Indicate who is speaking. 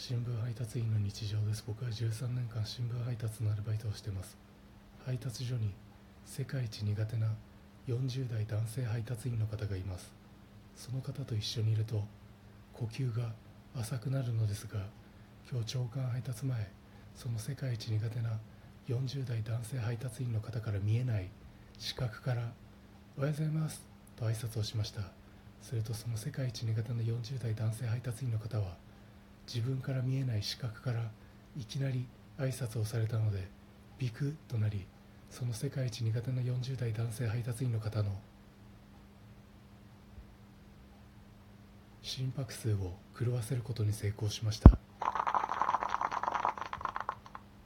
Speaker 1: 新聞配達員の日常です。僕は13年間新聞配達のアルバイトをしてます。配達所に世界一苦手な40代男性配達員の方がいます。その方と一緒にいると呼吸が浅くなるのですが今日長官配達前その世界一苦手な40代男性配達員の方から見えない視覚から「おはようございます」と挨拶をしました。するとその世界一苦手な40代男性配達員の方は自分から見えない視覚からいきなり挨拶をされたのでビクッとなりその世界一苦手な40代男性配達員の方の心拍数を狂わせることに成功しました。